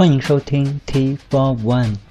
欢迎收听 T Four One。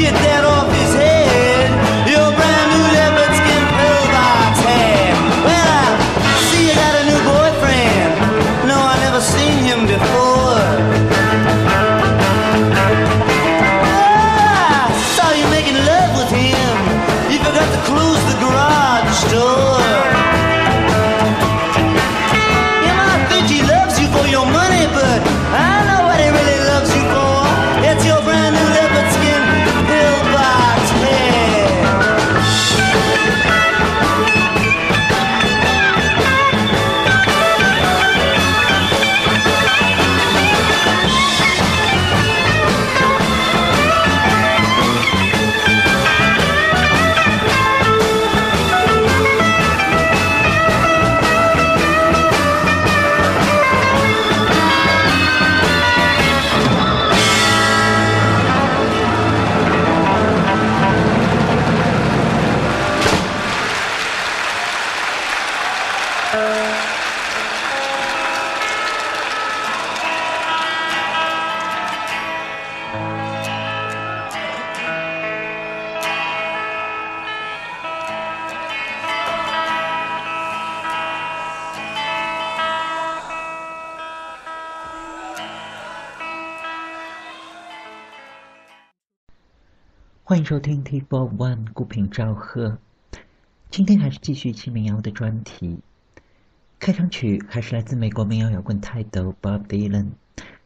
Get that. 欢迎收听 T Four One 孤品赵贺。今天还是继续清民谣的专题，开场曲还是来自美国民谣摇滚泰斗 Bob Dylan，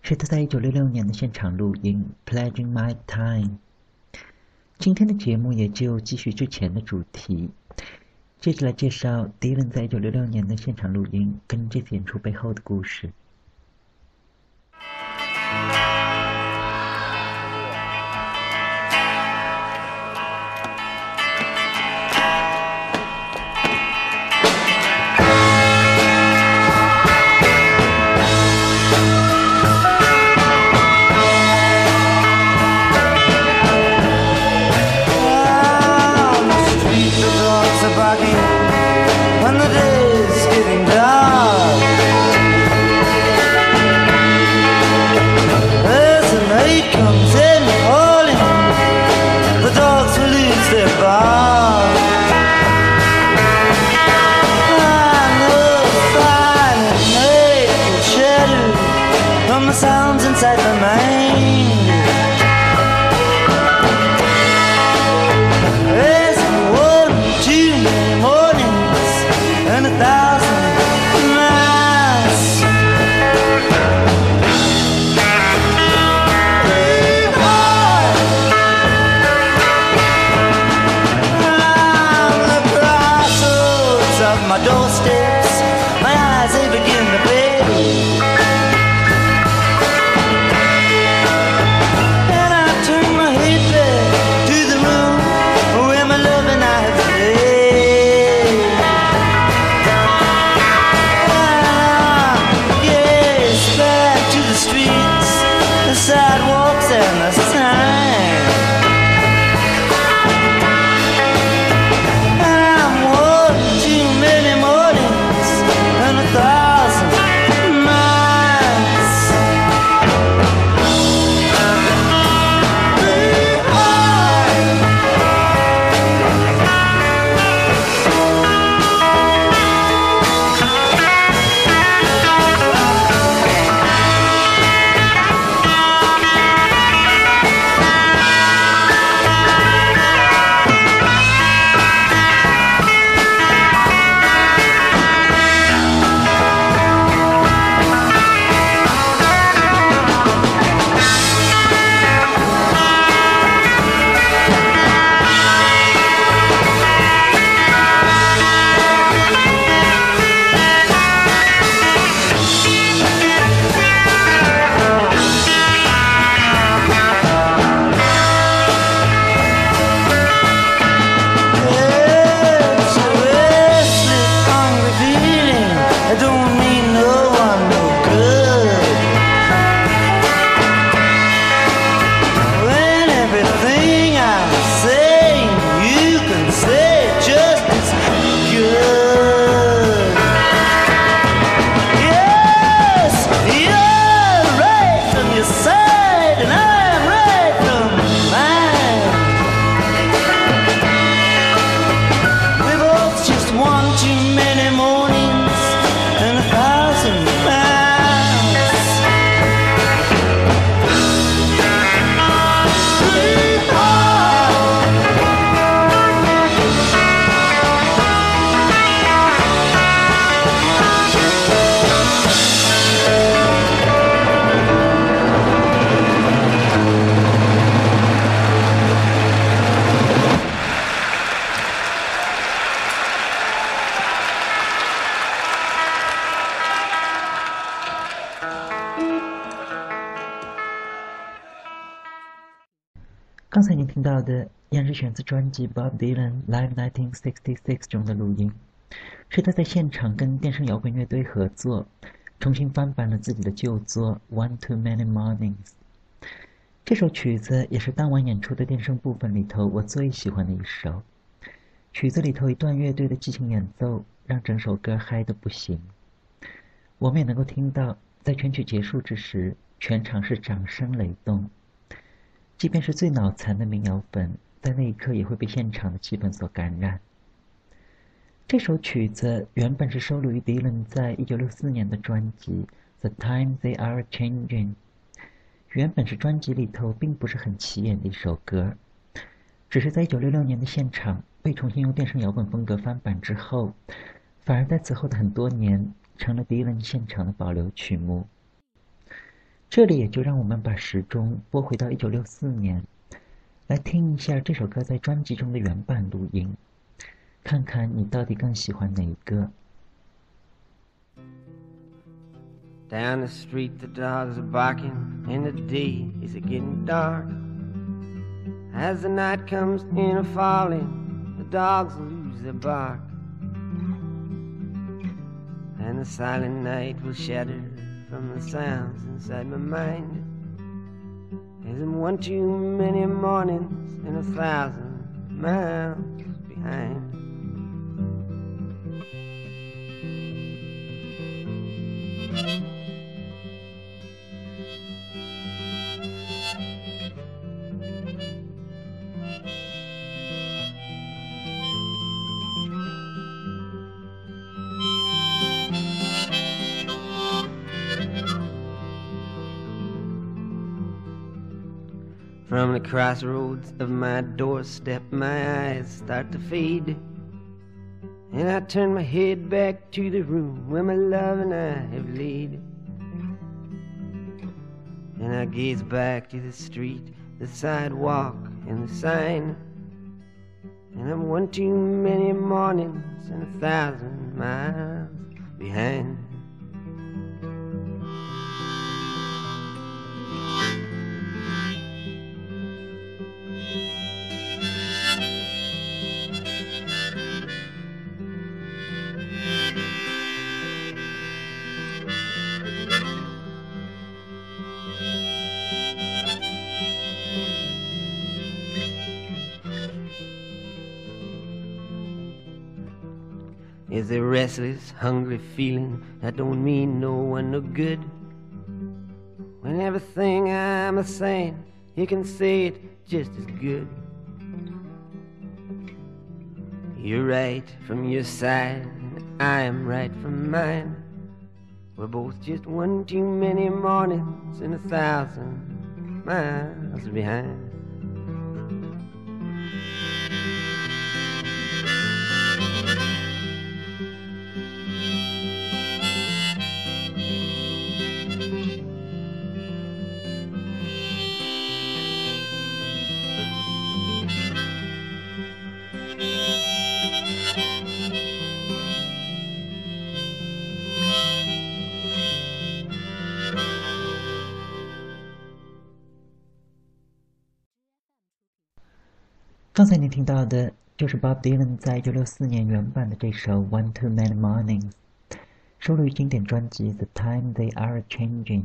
是他在一九六六年的现场录音《Pledging My Time》。今天的节目也就继续之前的主题，接着来介绍 Dylan 在一九六六年的现场录音跟这次演出背后的故事。自专辑《Bob Dylan Live 1966》中的录音，是他在现场跟电声摇滚乐队合作，重新翻版了自己的旧作《One Too Many Mornings》。这首曲子也是当晚演出的电声部分里头我最喜欢的一首。曲子里头一段乐队的激情演奏，让整首歌嗨得不行。我们也能够听到，在全曲结束之时，全场是掌声雷动。即便是最脑残的民谣粉，在那一刻也会被现场的气氛所感染。这首曲子原本是收录于迪伦在1964年的专辑《The Time They Are Changing》，原本是专辑里头并不是很起眼的一首歌，只是在1966年的现场被重新用电声摇滚风格翻版之后，反而在此后的很多年成了迪伦现场的保留曲目。这里也就让我们把时钟拨回到1964年，来听一下这首歌在专辑中的原版录音，看看你到底更喜欢哪一个。Down the street, the dogs are barking, and the day is getting dark. As the night comes in a falling, the dogs lose their bark. And the silent night will shatter from the sounds inside my mind. I'm one too many mornings and a thousand miles behind. From the crossroads of my doorstep, my eyes start to fade. And I turn my head back to the room where my love and I have laid. And I gaze back to the street, the sidewalk, and the sign. And I'm one too many mornings and a thousand miles behind. Restless, hungry feeling that don't mean no one no good. When everything I'm a saying, you can say it just as good. You're right from your side, and I am right from mine. We're both just one too many mornings and a thousand miles behind.《刚才你听到的就是 Bob Dylan 在1964年原版的这首《One Too Many Mornings》，收录于经典专辑《The Time They Are Changing》。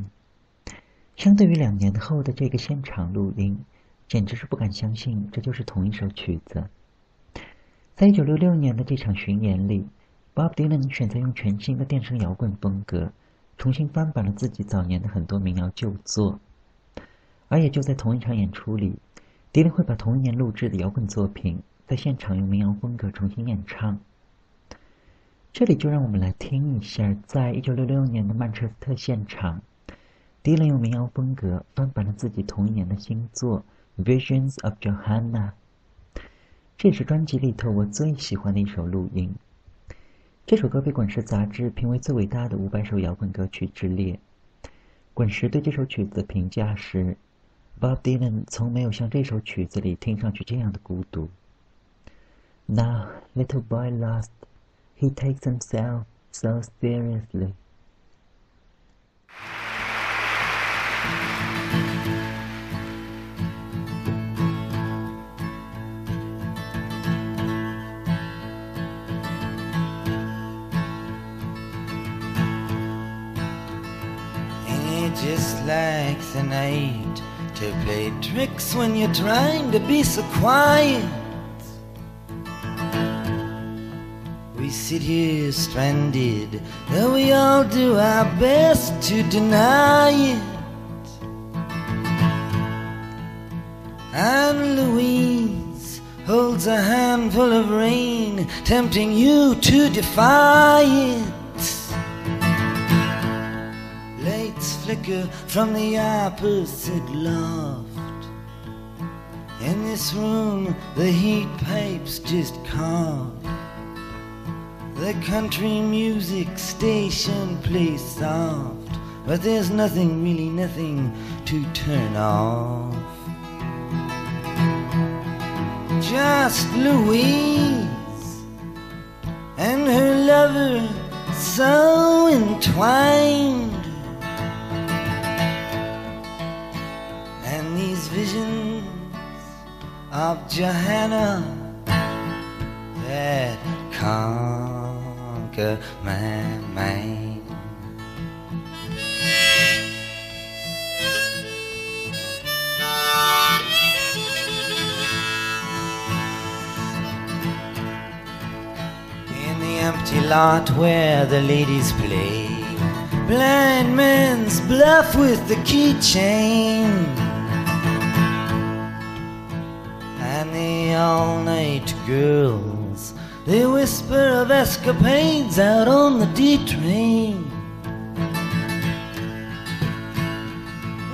相对于两年后的这个现场录音，简直是不敢相信这就是同一首曲子。在一九六六年的这场巡演里，Bob Dylan 选择用全新的电声摇滚风格，重新翻版了自己早年的很多民谣旧作。而也就在同一场演出里，迪伦会把同一年录制的摇滚作品在现场用民谣风格重新演唱。这里就让我们来听一下，在一九六六年的曼彻斯特现场，迪伦用民谣风格翻版了自己同一年的新作《Visions of Johanna》。这也是专辑里头我最喜欢的一首录音。这首歌被《滚石》杂志评为最伟大的五百首摇滚歌曲之列。滚石对这首曲子的评价是 ：Bob Dylan 从没有像这首曲子里听上去这样的孤独。Now, little boy lost, he takes himself so seriously. to play tricks when you're trying to be so quiet? We sit here stranded, though we all do our best to deny it. And Louise holds a handful of rain, tempting you to defy it. Flicker from the opposite loft. In this room, the heat pipes just cough. The country music station plays soft, but there's nothing, really nothing to turn off. Just Louise and her lover so entwined. Of Johanna that conquer my mind. In the empty lot where the ladies play, blind men's bluff with the keychain. And all night girls, they whisper of escapades out on the D train.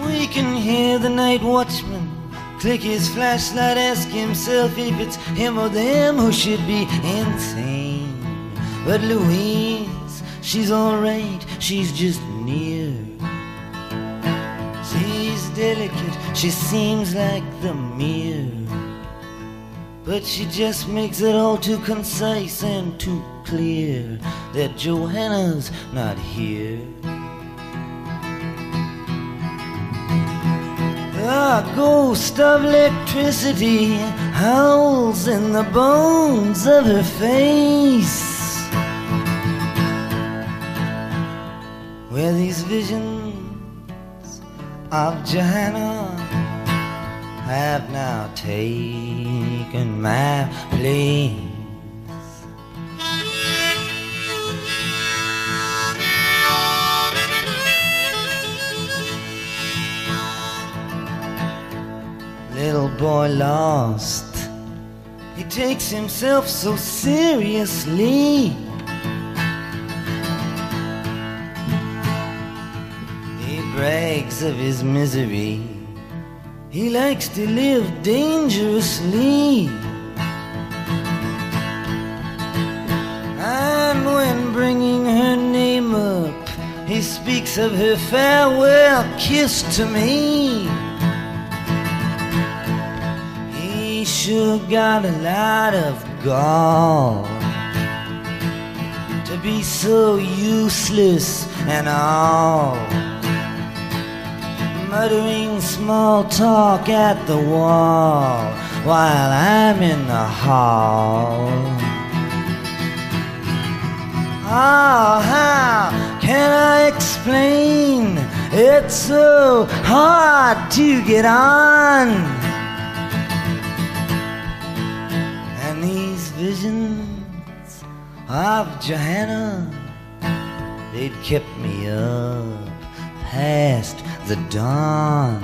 We can hear the night watchman click his flashlight, ask himself if it's him or them who should be insane. But Louise, she's alright, she's just near. She's delicate, she seems like the mirror. But she just makes it all too concise and too clear that Johanna's not here. The ghost of electricity howls in the bones of her face. Where these visions of Johanna have now taken my place. Little boy lost, he takes himself so seriously. He brags of his misery. He likes to live dangerously. And when bringing her name up, he speaks of her farewell kiss to me. He sure got a lot of gall to be so useless and all muttering small talk at the wall while I'm in the hall. Oh, how can I explain? it's so hard to get on. And these visions of Johanna, they'd kept me up past the dawn.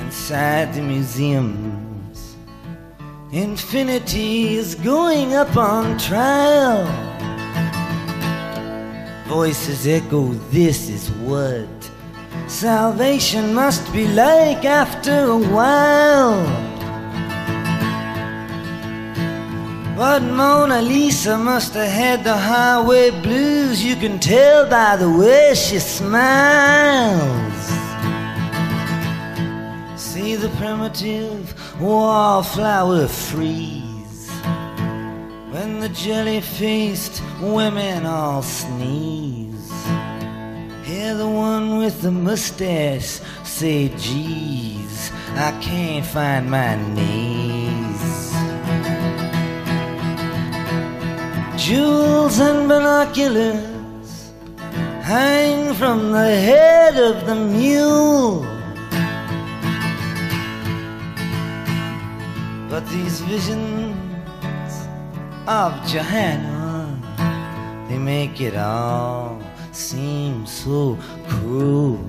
Inside the museums, infinity is going up on trial. Voices echo, this is what salvation must be like after a while. But Mona Lisa must have had the highway blues. You can tell by the way she smiles. See the primitive wallflower freeze when the jelly faced women all sneeze. Hear the one with the mustache say, Geez, I can't find my knees. Jewels and binoculars hang from the head of the mule. But these visions of Johanna, they make it all seem so cruel.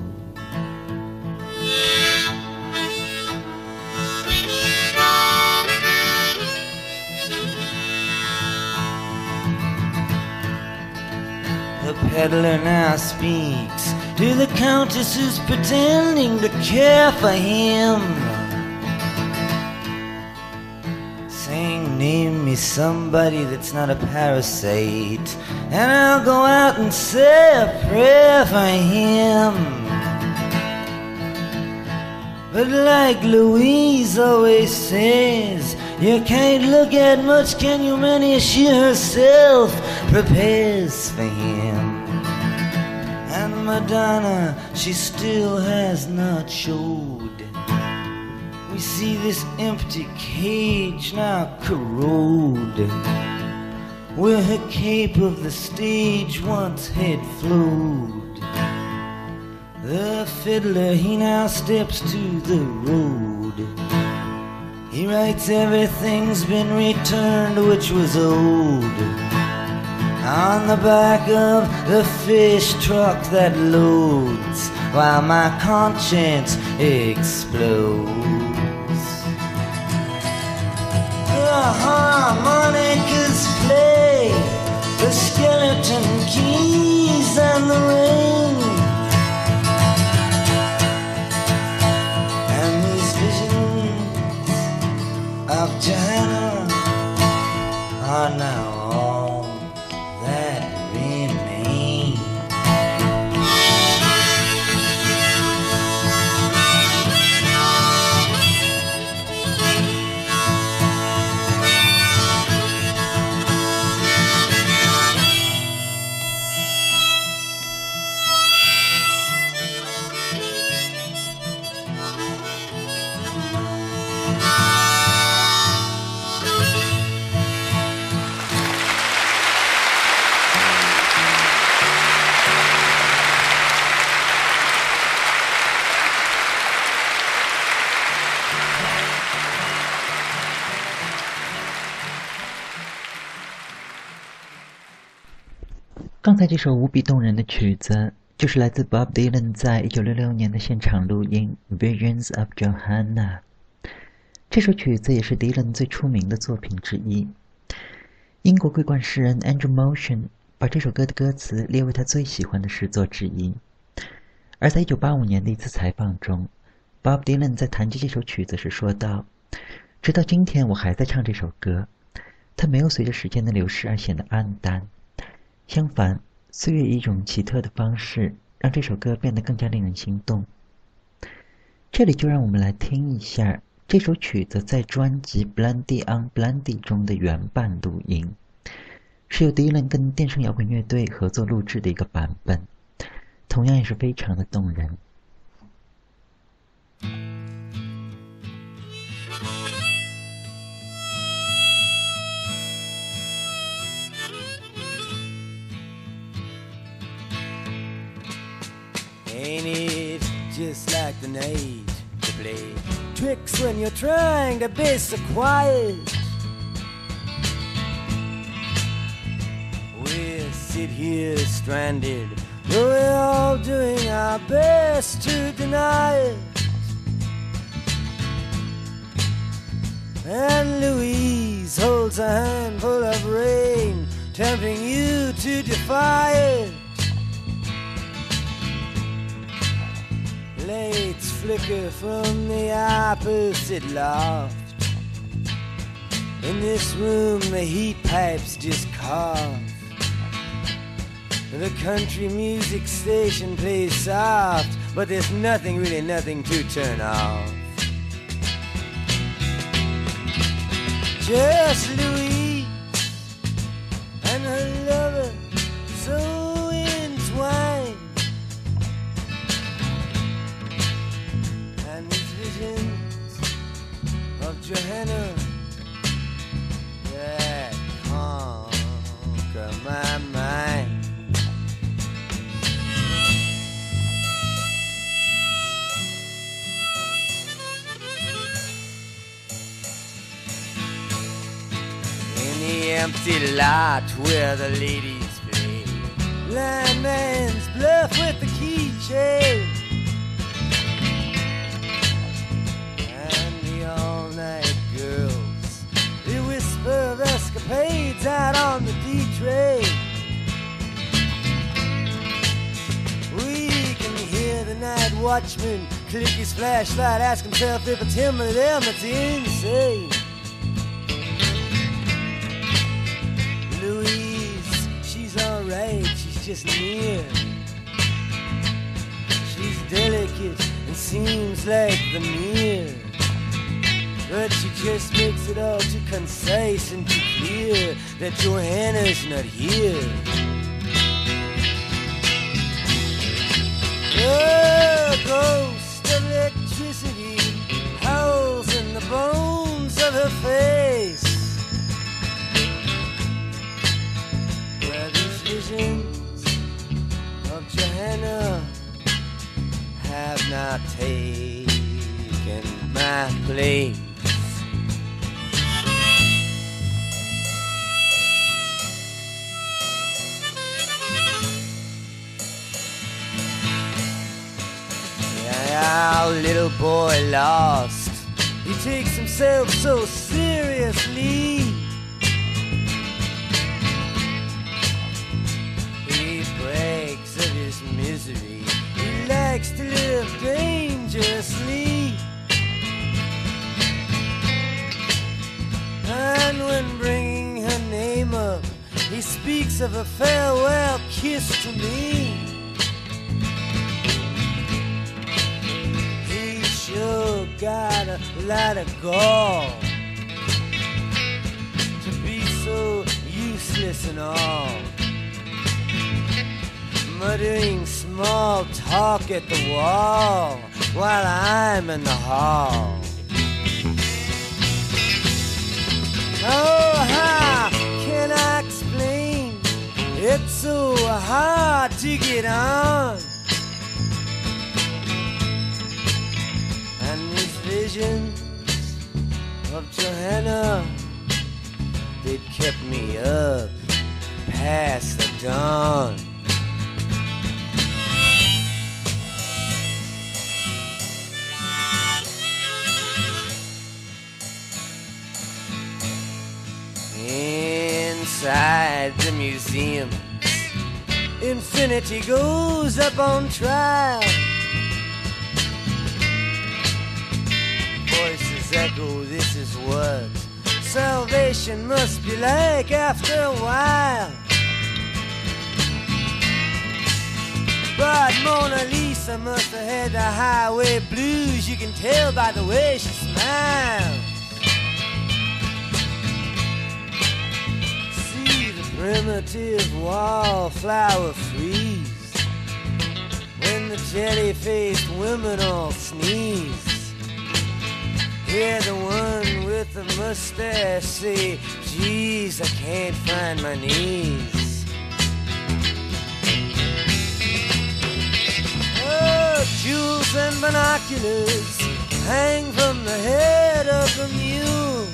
Peddler now speaks to the countess who's pretending to care for him. Saying, name me somebody that's not a parasite, and I'll go out and say a prayer for him. But like Louise always says, you can't look at much, can you? Many she herself prepares for him. Madonna, she still has not showed. We see this empty cage now corrode, where her cape of the stage once had flowed. The fiddler, he now steps to the road. He writes everything's been returned which was owed on the back of the fish truck that loads while my conscience explodes. Uh-huh, the harmonicas play the skeleton keys and the rain. And these visions of Johanna are now 才这首无比动人的曲子，就是来自 Bob Dylan 在一九六六年的现场录音《Visions of Johanna》。这首曲子也是 Dylan 最出名的作品之一。英国桂冠诗人 Andrew Motion 把这首歌的歌词列为他最喜欢的诗作之一。而在一九八五年的一次采访中，Bob Dylan 在谈及这首曲子时说道：“直到今天，我还在唱这首歌，它没有随着时间的流逝而显得黯淡。相反，岁月以一种奇特的方式，让这首歌变得更加令人心动。”这里就让我们来听一下这首曲子在专辑《Blondie on Blondie》中的原版录音，是由迪伦跟电声摇滚乐队合作录制的一个版本，同样也是非常的动人。The night to play tricks when you're trying to be so quiet. We'll sit here stranded, though we're all doing our best to deny it. And Louise holds a handful of rain, tempting you to defy it. Lights flicker from the opposite loft. In this room, the heat pipes just cough. The country music station plays soft, but there's nothing, really nothing to turn off. Just Louise my mind. In the empty lot where the ladies play. Man's bluff with the keychain. And the all night girls. They whisper of escapades out on the D train. Night watchman click his flashlight, ask himself if it's him or them that's insane. Louise, she's alright, she's just near. She's delicate and seems like the mirror. But she just makes it all too concise and too clear that Johanna's not here. Ghost electricity howls in the bones of her face. Where visions of Johanna have not taken my place. Our little boy lost. He takes himself so seriously. He breaks of his misery. He likes to live dangerously. And when bringing her name up, he speaks of a farewell kiss to me. He sure got a lot of gall to be so useless and all. Muttering small talk at the wall while I'm in the hall. Oh, how can I explain? It's so hard to get on. Visions of Johanna, they kept me up past the dawn. Inside the museum, infinity goes up on trial. Echo, this is what salvation must be like after a while. But Mona Lisa must have had the highway blues. You can tell by the way she smiles. See the primitive wallflower freeze when the jelly-faced women all sneeze. Hear the one with the mustache say, Geez, I can't find my knees. Oh, jewels and binoculars hang from the head of the mule.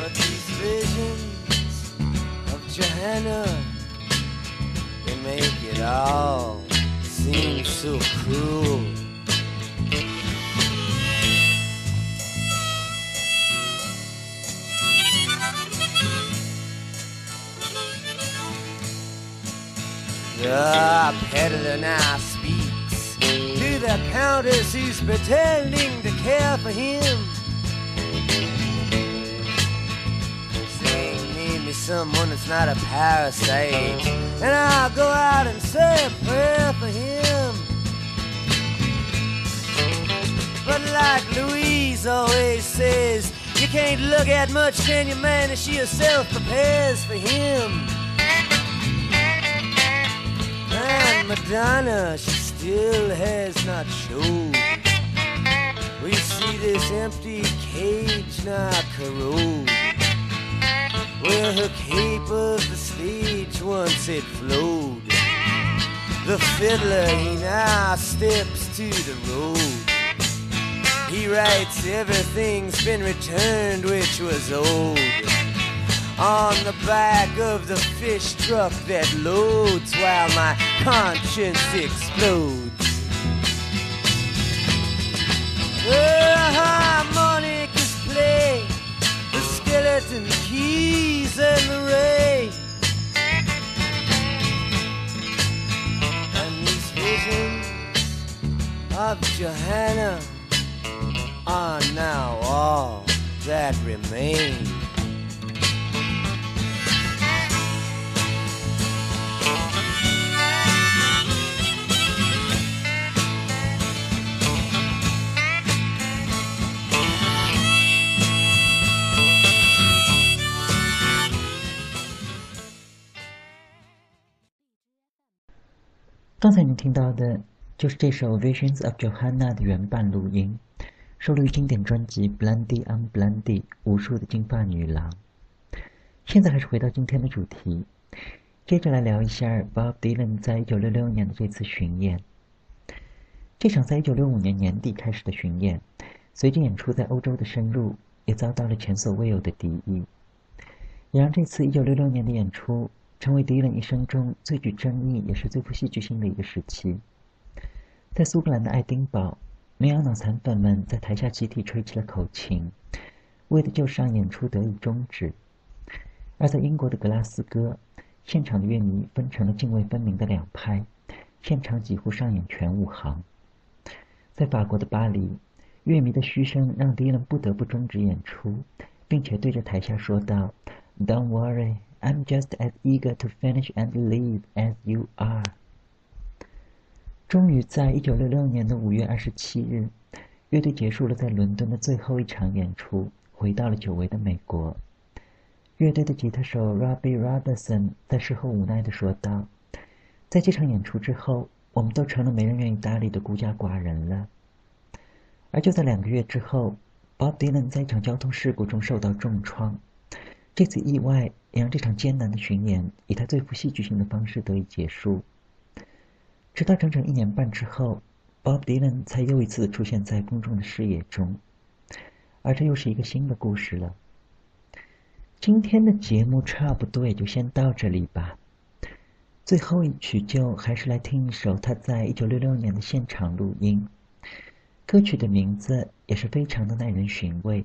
But these visions of Johanna, they make it all seem so cruel. The peddler now speaks to the countess who's pretending to care for him. Saying, name me someone that's not a parasite, and I'll go out and say a prayer for him. But like Louise always says, you can't look at much, can you, man? And she herself prepares for him. Madonna, she still has not showed. We see this empty cage now corrode. Where her cape of the stage once it flowed. The fiddler, he now steps to the road. He writes, everything's been returned which was old on the back of the fish truck that loads while my conscience explodes. Uh-huh, the harmonicas play, the skeleton keys and the rain. And these visions of Johanna are now all that remain. “刚才您听到的就是这首《Visions of Johanna》的原版录音，收录于经典专辑《Blondie on Blondie》无数的金发女郎。现在还是回到今天的主题，接着来聊一下 Bob Dylan 在一九六六年的这次巡演。这场在一九六五年年底开始的巡演，随着演出在欧洲的深入，也遭到了前所未有的敌意，也让这次一九六六年的演出成为迪伦一生中最具争议也是最不戏剧性的一个时期。在苏格兰的爱丁堡，民谣脑残粉们在台下集体吹起了口琴，为的就是让演出得以终止。而在英国的格拉斯哥，现场的乐迷分成了泾渭分明的两派，现场几乎上演全武行。在法国的巴黎，乐迷的嘘声让迪伦不得不终止演出，并且对着台下说道：“Don't worry, I'm just as eager to finish and leave as you are。”终于在一九六六年的五月二十七日，乐队结束了在伦敦的最后一场演出，回到了久违的美国。乐队的吉他手 Robbie Robertson 在事后无奈地说道：“在这场演出之后，我们都成了没人愿意搭理的孤家寡人了。”而就在两个月之后，Bob Dylan 在一场交通事故中受到重创。这次意外也让这场艰难的巡演以他最富戏剧性的方式得以结束。直到整整一年半之后，Bob Dylan 才又一次出现在公众的视野中，而这又是一个新的故事了。今天的节目差不多也就先到这里吧。最后一曲就还是来听一首他在一九六六年的现场录音，歌曲的名字也是非常的耐人寻味。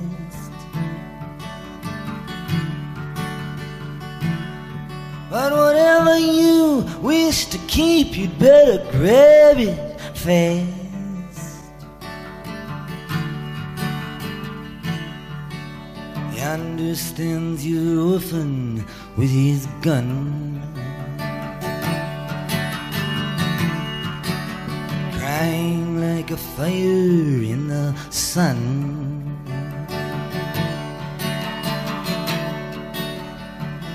whatever you wish to keep, you'd better grab it fast. He understands you often with his gun. crying like a fire in the sun.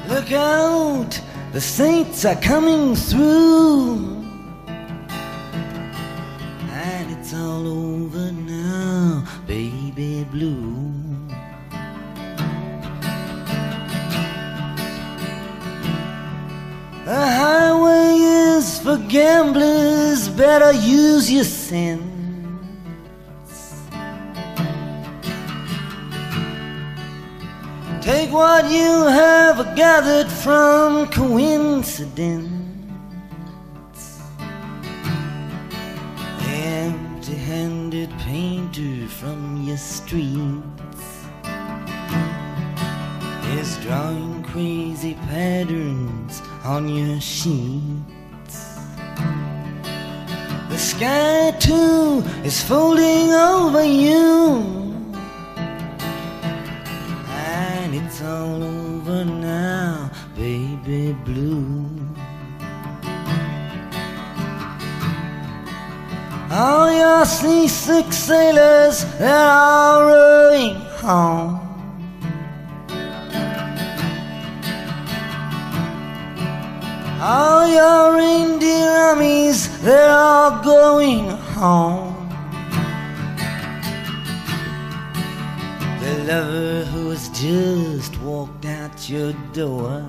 Look out, the saints are coming through. And it's all over now, baby blue. The highway is for gamblers, better use your sense. Take what you have gathered from coincidence. Empty handed painter from your streets is drawing crazy patterns on your sheets. The sky too is folding over you. All over now, baby blue. All your seasick sailors, they're all rowing home. All your reindeer armies, they're all going home. The lover who has just walked out your door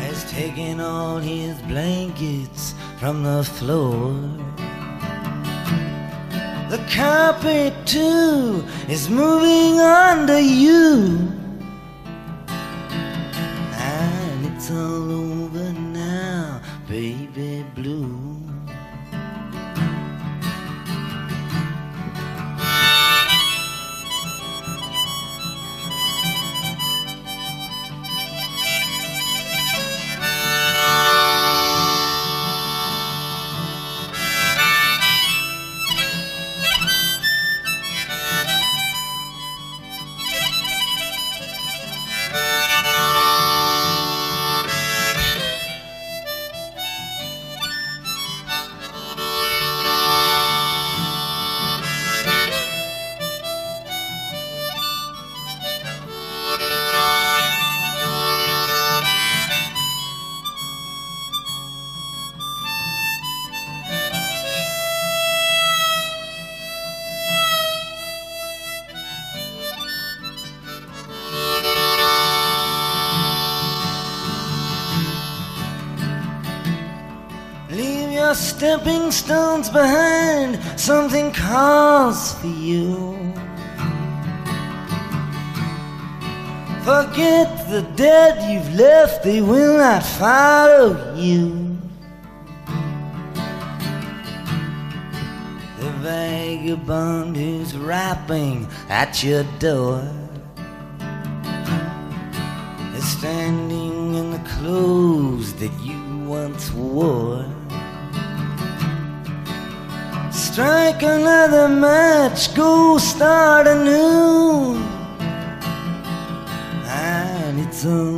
has taken all his blankets from the floor. The carpet too is moving under you. And it's all over now, baby blue. Stepping stones behind, something calls for you. Forget the dead you've left, they will not follow you. The vagabond who's rapping at your door Strike another match, go start anew. And it's all